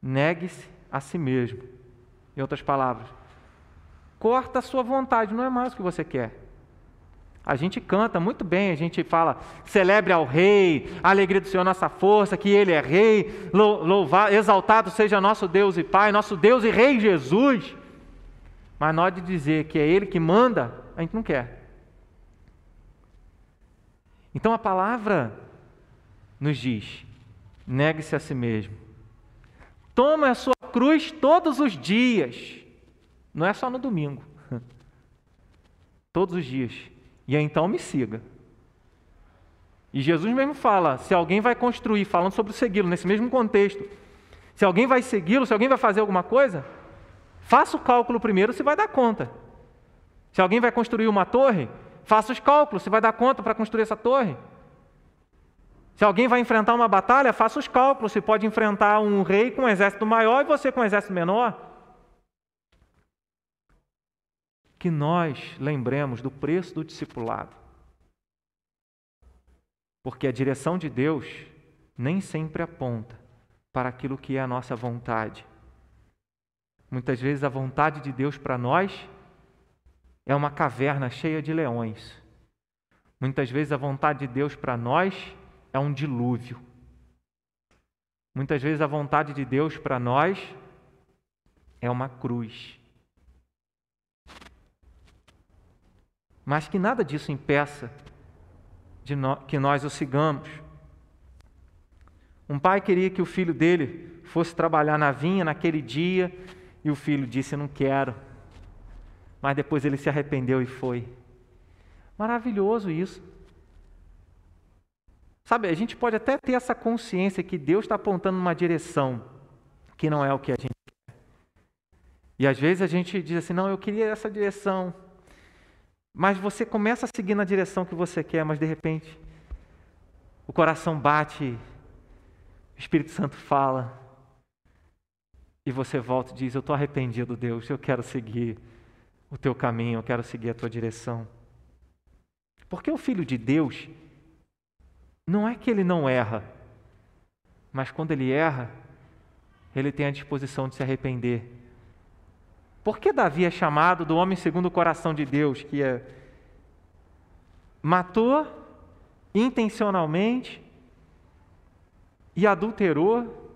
Negue-se a si mesmo. Em outras palavras, corta a sua vontade, não é mais o que você quer. A gente canta muito bem, a gente fala, celebre ao Rei, alegria do Senhor, nossa força, que Ele é Rei, louvado, exaltado seja nosso Deus e Pai, nosso Deus e Rei Jesus. Mas hora de dizer que é Ele que manda, a gente não quer. Então a palavra nos diz: negue-se a si mesmo. Toma a sua cruz todos os dias. Não é só no domingo. *laughs* Todos os dias. E então me siga. E Jesus mesmo fala: se alguém vai construir, falando sobre segui-lo, nesse mesmo contexto, se alguém vai segui-lo, se alguém vai fazer alguma coisa, faça o cálculo primeiro se vai dar conta. Se alguém vai construir uma torre, faça os cálculos se vai dar conta para construir essa torre. Se alguém vai enfrentar uma batalha, faça os cálculos se pode enfrentar um rei com um exército maior e você com um exército menor. Que nós lembremos do preço do discipulado. Porque a direção de Deus nem sempre aponta para aquilo que é a nossa vontade. Muitas vezes a vontade de Deus para nós é uma caverna cheia de leões. Muitas vezes a vontade de Deus para nós é um dilúvio. Muitas vezes a vontade de Deus para nós é uma cruz. Mas que nada disso impeça de no, que nós o sigamos. Um pai queria que o filho dele fosse trabalhar na vinha naquele dia e o filho disse: Não quero. Mas depois ele se arrependeu e foi. Maravilhoso isso. Sabe, a gente pode até ter essa consciência que Deus está apontando uma direção que não é o que a gente quer. E às vezes a gente diz assim: Não, eu queria essa direção. Mas você começa a seguir na direção que você quer, mas de repente o coração bate, o Espírito Santo fala, e você volta e diz: Eu estou arrependido, Deus, eu quero seguir o teu caminho, eu quero seguir a tua direção. Porque o Filho de Deus, não é que ele não erra, mas quando ele erra, ele tem a disposição de se arrepender por que Davi é chamado do homem segundo o coração de Deus, que é matou intencionalmente e adulterou?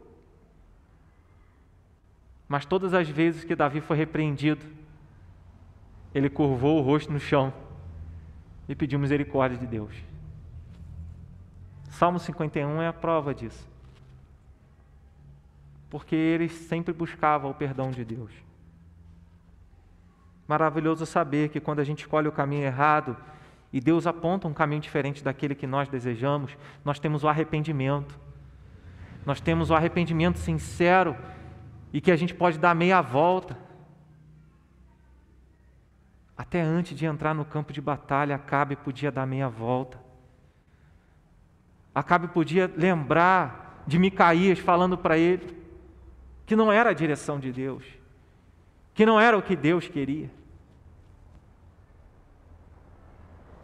Mas todas as vezes que Davi foi repreendido, ele curvou o rosto no chão e pediu misericórdia de Deus. Salmo 51 é a prova disso. Porque ele sempre buscava o perdão de Deus. Maravilhoso saber que quando a gente escolhe o caminho errado e Deus aponta um caminho diferente daquele que nós desejamos, nós temos o arrependimento. Nós temos o arrependimento sincero e que a gente pode dar meia volta. Até antes de entrar no campo de batalha, Acabe podia dar meia volta. Acabe podia lembrar de Micaías falando para ele que não era a direção de Deus que não era o que Deus queria.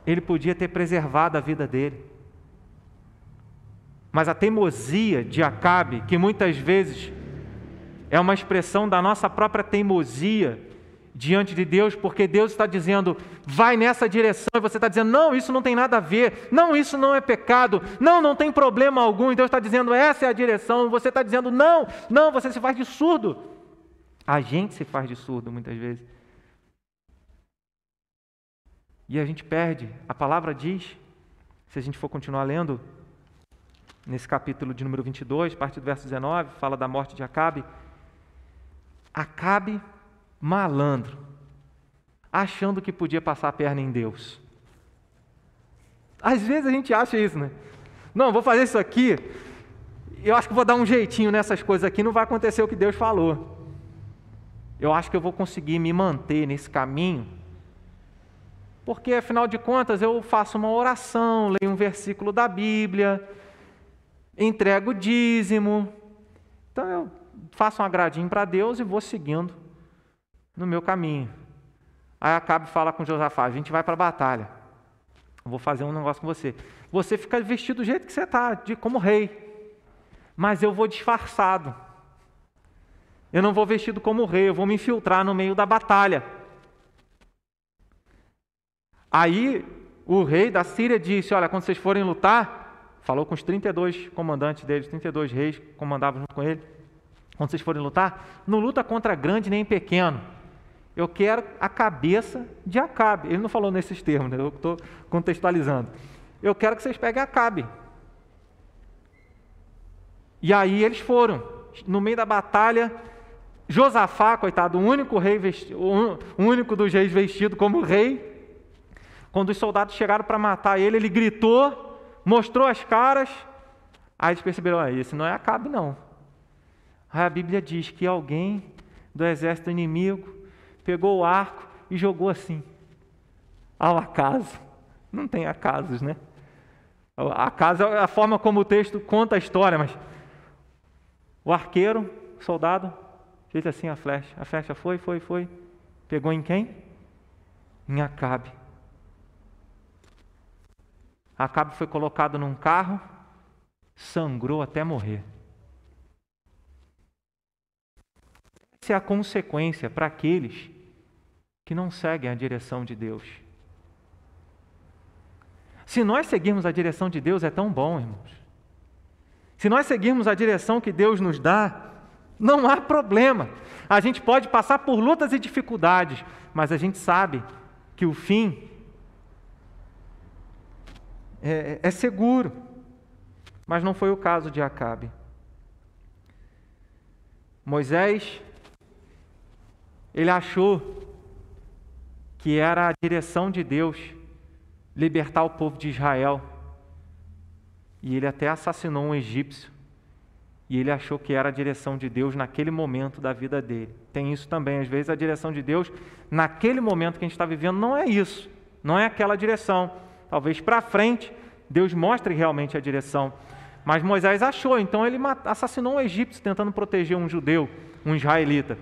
Ele podia ter preservado a vida dele. Mas a teimosia de Acabe, que muitas vezes é uma expressão da nossa própria teimosia diante de Deus, porque Deus está dizendo, vai nessa direção, e você está dizendo, não, isso não tem nada a ver, não, isso não é pecado, não, não tem problema algum, e Deus está dizendo, essa é a direção, você está dizendo, não, não, você se faz de surdo. A gente se faz de surdo muitas vezes. E a gente perde. A palavra diz, se a gente for continuar lendo, nesse capítulo de número 22, parte do verso 19, fala da morte de Acabe. Acabe malandro, achando que podia passar a perna em Deus. Às vezes a gente acha isso, né? Não, vou fazer isso aqui, eu acho que vou dar um jeitinho nessas coisas aqui, não vai acontecer o que Deus falou eu acho que eu vou conseguir me manter nesse caminho, porque afinal de contas eu faço uma oração, leio um versículo da Bíblia, entrego dízimo, então eu faço um agradinho para Deus e vou seguindo no meu caminho. Aí Acabe fala com Josafá: a gente vai para a batalha. vou fazer um negócio com você. Você fica vestido do jeito que você está, como rei. Mas eu vou disfarçado. Eu não vou vestido como rei, eu vou me infiltrar no meio da batalha. Aí o rei da Síria disse: Olha, quando vocês forem lutar, falou com os 32 comandantes deles, 32 reis comandavam junto com ele. Quando vocês forem lutar, não luta contra grande nem pequeno. Eu quero a cabeça de Acabe. Ele não falou nesses termos, né? eu estou contextualizando. Eu quero que vocês peguem Acabe. E aí eles foram. No meio da batalha, Josafá, coitado, o único rei vestido, o único dos reis vestido como rei. Quando os soldados chegaram para matar ele, ele gritou, mostrou as caras. Aí eles perceberam, ah, esse não é Acabe não. Aí a Bíblia diz que alguém do exército inimigo pegou o arco e jogou assim, ao acaso. Não tem acasos, né? Acaso é a forma como o texto conta a história, mas o arqueiro, o soldado, fez assim a flecha. A flecha foi, foi, foi. Pegou em quem? Em Acabe. Acabe foi colocado num carro, sangrou até morrer. Essa é a consequência para aqueles que não seguem a direção de Deus. Se nós seguirmos a direção de Deus, é tão bom, irmãos. Se nós seguirmos a direção que Deus nos dá, não há problema. A gente pode passar por lutas e dificuldades, mas a gente sabe que o fim é, é seguro. Mas não foi o caso de Acabe. Moisés ele achou que era a direção de Deus libertar o povo de Israel. E ele até assassinou um egípcio. E ele achou que era a direção de Deus naquele momento da vida dele. Tem isso também. Às vezes a direção de Deus, naquele momento que a gente está vivendo, não é isso. Não é aquela direção. Talvez para frente, Deus mostre realmente a direção. Mas Moisés achou, então ele assassinou um egípcio tentando proteger um judeu, um israelita.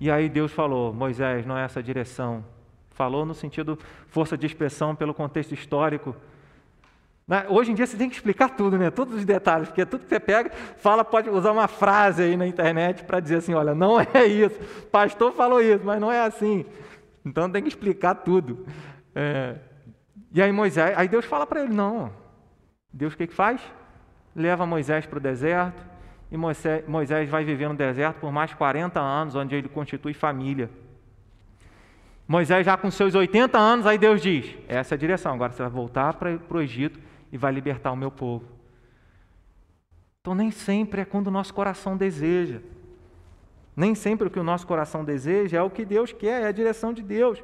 E aí Deus falou: Moisés, não é essa a direção. Falou no sentido força de expressão pelo contexto histórico. Né? Hoje em dia você tem que explicar tudo, né? Todos os detalhes, porque tudo que você pega, fala, pode usar uma frase aí na internet para dizer assim: olha, não *laughs* é isso. Pastor falou isso, mas não é assim. Então tem que explicar tudo. É... E aí Moisés, aí Deus fala para ele: não. Deus o que, que faz? Leva Moisés para o deserto, e Moisés vai viver no deserto por mais 40 anos, onde ele constitui família. Moisés, já com seus 80 anos, aí Deus diz: essa é a direção, agora você vai voltar para, para o Egito e vai libertar o meu povo. Então, nem sempre é quando o nosso coração deseja. Nem sempre o que o nosso coração deseja é o que Deus quer, é a direção de Deus.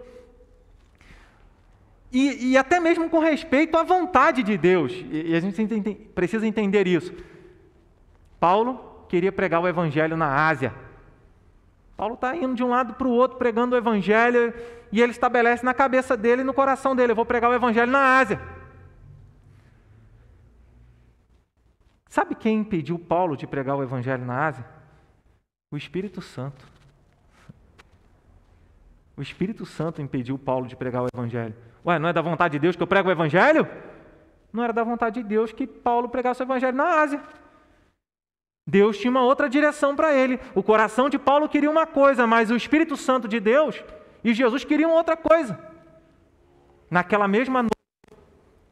E, e até mesmo com respeito à vontade de Deus, e, e a gente precisa entender isso. Paulo queria pregar o evangelho na Ásia. Paulo está indo de um lado para o outro pregando o evangelho e ele estabelece na cabeça dele e no coração dele: eu vou pregar o evangelho na Ásia. Sabe quem impediu Paulo de pregar o evangelho na Ásia? O Espírito Santo. O Espírito Santo impediu Paulo de pregar o evangelho. Ué, não é da vontade de Deus que eu prego o evangelho? Não era da vontade de Deus que Paulo pregasse o evangelho na Ásia. Deus tinha uma outra direção para ele. O coração de Paulo queria uma coisa, mas o Espírito Santo de Deus e Jesus queriam outra coisa. Naquela mesma noite,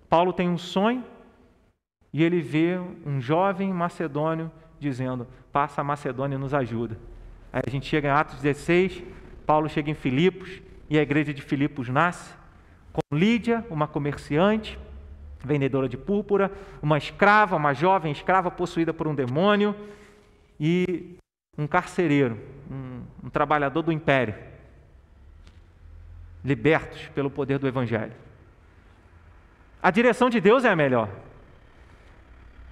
Paulo tem um sonho e ele vê um jovem macedônio dizendo: Passa a Macedônia e nos ajuda. Aí a gente chega em Atos 16, Paulo chega em Filipos e a igreja de Filipos nasce com Lídia, uma comerciante, vendedora de púrpura, uma escrava, uma jovem escrava possuída por um demônio e um carcereiro, um, um trabalhador do império, libertos pelo poder do Evangelho. A direção de Deus é a melhor,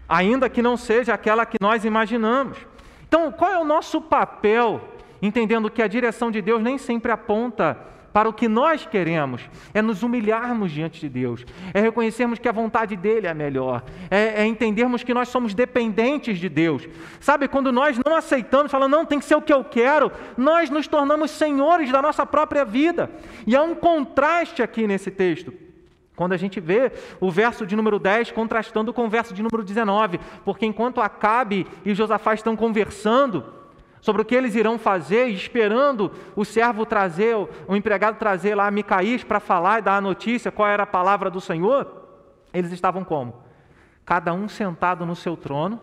ainda que não seja aquela que nós imaginamos. Então, qual é o nosso papel, entendendo que a direção de Deus nem sempre aponta para o que nós queremos, é nos humilharmos diante de Deus, é reconhecermos que a vontade dele é melhor, é, é, entendermos que nós somos dependentes de Deus. Sabe, quando nós não aceitamos, falando, não, tem que ser o que eu quero, nós nos tornamos senhores da nossa própria vida. E há um contraste aqui nesse texto. Quando a gente vê o verso de número 10 contrastando com o verso de número 19, porque enquanto Acabe e Josafá estão conversando, sobre o que eles irão fazer, esperando o servo trazer, o empregado trazer lá Micaís para falar e dar a notícia qual era a palavra do Senhor, eles estavam como? Cada um sentado no seu trono,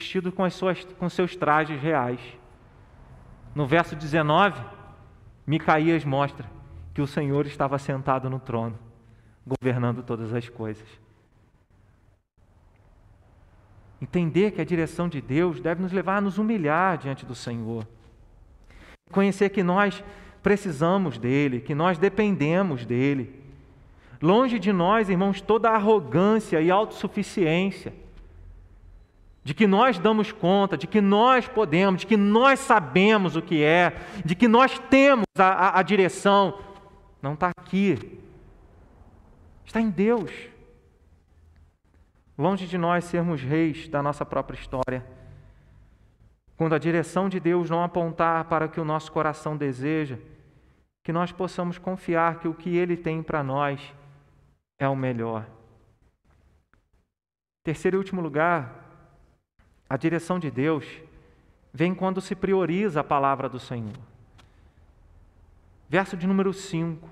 vestido com, as suas, com seus trajes reais. No verso 19, Micaías mostra que o Senhor estava sentado no trono, governando todas as coisas. Entender que a direção de Deus deve nos levar a nos humilhar diante do Senhor. Conhecer que nós precisamos dele, que nós dependemos dele. Longe de nós, irmãos, toda arrogância e autossuficiência. De que nós damos conta, de que nós podemos, de que nós sabemos o que é, de que nós temos a, a, a direção. Não está aqui. Está em Deus. Longe de nós sermos reis da nossa própria história. Quando a direção de Deus não apontar para o que o nosso coração deseja, que nós possamos confiar que o que Ele tem para nós é o melhor. Terceiro e último lugar, a direção de Deus vem quando se prioriza a palavra do Senhor. Verso de número 5.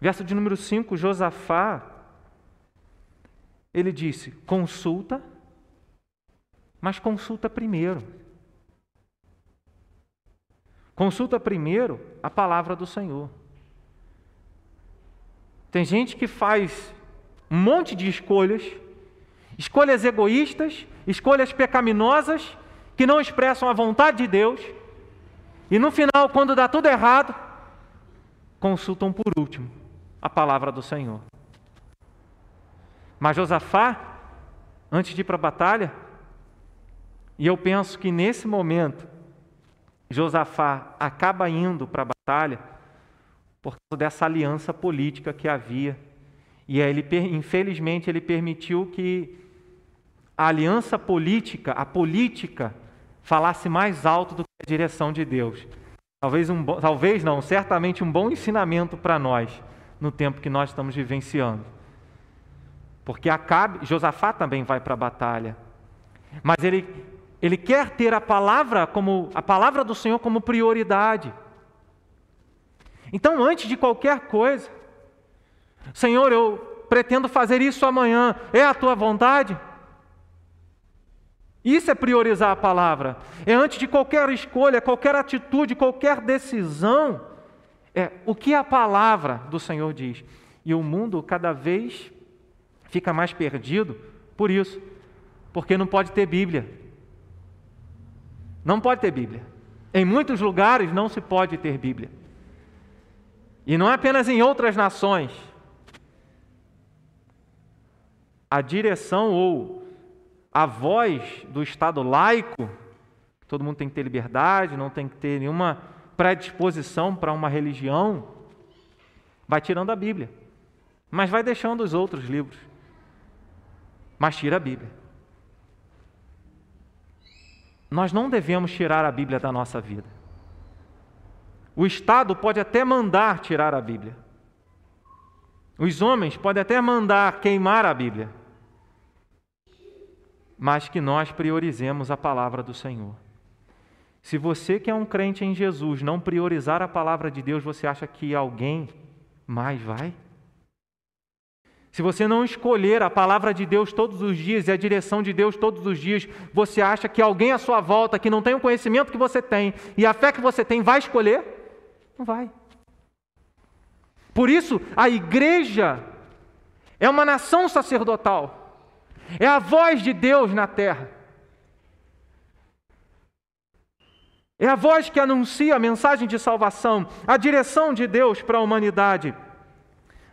Verso de número 5, Josafá, ele disse: consulta, mas consulta primeiro. Consulta primeiro a palavra do Senhor. Tem gente que faz um monte de escolhas, escolhas egoístas, escolhas pecaminosas, que não expressam a vontade de Deus, e no final, quando dá tudo errado, consultam por último a palavra do Senhor. Mas Josafá, antes de ir para a batalha, e eu penso que nesse momento, Josafá acaba indo para a batalha por causa dessa aliança política que havia. E ele, infelizmente, ele permitiu que a aliança política, a política, falasse mais alto do que a direção de Deus. Talvez, um, talvez não, certamente um bom ensinamento para nós no tempo que nós estamos vivenciando. Porque Acabe, Josafá também vai para a batalha. Mas ele, ele quer ter a palavra como a palavra do Senhor como prioridade. Então, antes de qualquer coisa, Senhor, eu pretendo fazer isso amanhã, é a tua vontade? Isso é priorizar a palavra. É antes de qualquer escolha, qualquer atitude, qualquer decisão, é o que a palavra do Senhor diz. E o mundo cada vez fica mais perdido por isso, porque não pode ter Bíblia. Não pode ter Bíblia. Em muitos lugares não se pode ter Bíblia. E não é apenas em outras nações. A direção ou a voz do Estado laico, todo mundo tem que ter liberdade, não tem que ter nenhuma predisposição para uma religião, vai tirando a Bíblia, mas vai deixando os outros livros, mas tira a Bíblia. Nós não devemos tirar a Bíblia da nossa vida. O Estado pode até mandar tirar a Bíblia. Os homens podem até mandar queimar a Bíblia. Mas que nós priorizemos a palavra do Senhor. Se você que é um crente em Jesus não priorizar a palavra de Deus, você acha que alguém mais vai? Se você não escolher a palavra de Deus todos os dias e a direção de Deus todos os dias, você acha que alguém à sua volta que não tem o conhecimento que você tem e a fé que você tem vai escolher? Não vai. Por isso, a igreja é uma nação sacerdotal, é a voz de Deus na terra. É a voz que anuncia a mensagem de salvação, a direção de Deus para a humanidade.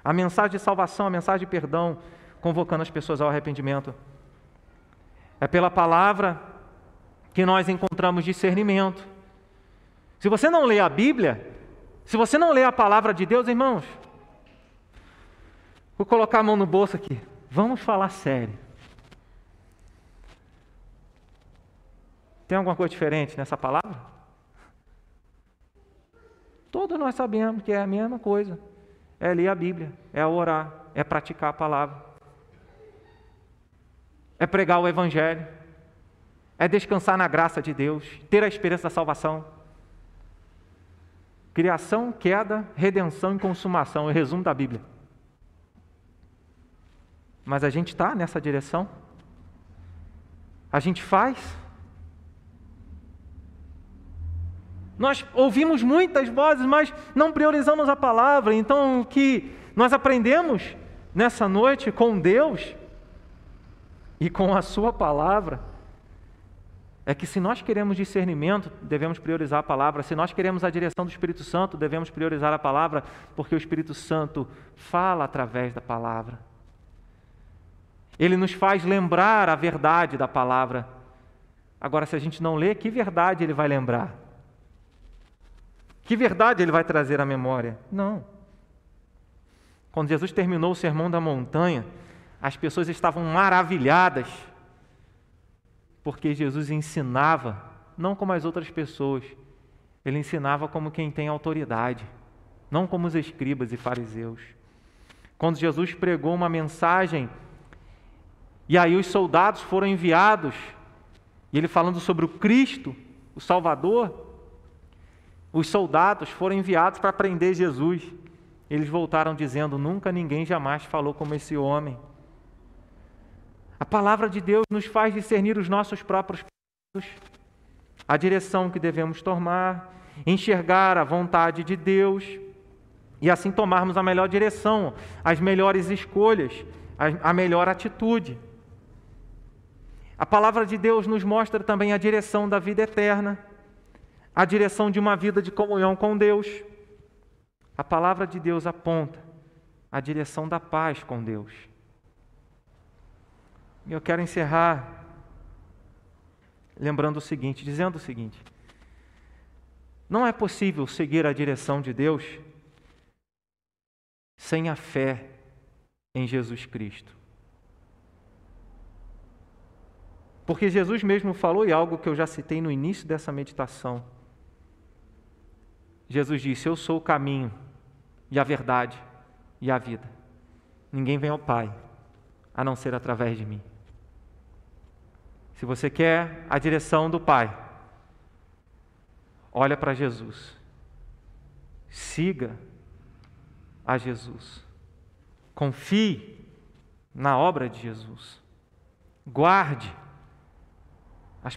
A mensagem de salvação, a mensagem de perdão, convocando as pessoas ao arrependimento. É pela palavra que nós encontramos discernimento. Se você não lê a Bíblia, se você não lê a palavra de Deus, irmãos, vou colocar a mão no bolso aqui. Vamos falar sério. Tem alguma coisa diferente nessa palavra? Todos nós sabemos que é a mesma coisa. É ler a Bíblia, é orar, é praticar a palavra, é pregar o Evangelho, é descansar na graça de Deus, ter a esperança da salvação. Criação, queda, redenção e consumação. É o resumo da Bíblia. Mas a gente está nessa direção? A gente faz? Nós ouvimos muitas vozes, mas não priorizamos a palavra. Então, o que nós aprendemos nessa noite com Deus e com a Sua palavra é que se nós queremos discernimento, devemos priorizar a palavra. Se nós queremos a direção do Espírito Santo, devemos priorizar a palavra, porque o Espírito Santo fala através da palavra. Ele nos faz lembrar a verdade da palavra. Agora, se a gente não lê, que verdade ele vai lembrar? Que verdade ele vai trazer à memória? Não. Quando Jesus terminou o sermão da montanha, as pessoas estavam maravilhadas, porque Jesus ensinava, não como as outras pessoas, ele ensinava como quem tem autoridade, não como os escribas e fariseus. Quando Jesus pregou uma mensagem, e aí os soldados foram enviados, e ele falando sobre o Cristo, o Salvador, os soldados foram enviados para prender Jesus. Eles voltaram dizendo: Nunca ninguém jamais falou como esse homem. A palavra de Deus nos faz discernir os nossos próprios passos, a direção que devemos tomar, enxergar a vontade de Deus e assim tomarmos a melhor direção, as melhores escolhas, a melhor atitude. A palavra de Deus nos mostra também a direção da vida eterna a direção de uma vida de comunhão com Deus. A palavra de Deus aponta a direção da paz com Deus. E eu quero encerrar lembrando o seguinte, dizendo o seguinte: não é possível seguir a direção de Deus sem a fé em Jesus Cristo. Porque Jesus mesmo falou, e algo que eu já citei no início dessa meditação, Jesus disse: Eu sou o caminho e a verdade e a vida. Ninguém vem ao Pai a não ser através de mim. Se você quer a direção do Pai, olha para Jesus. Siga a Jesus. Confie na obra de Jesus. Guarde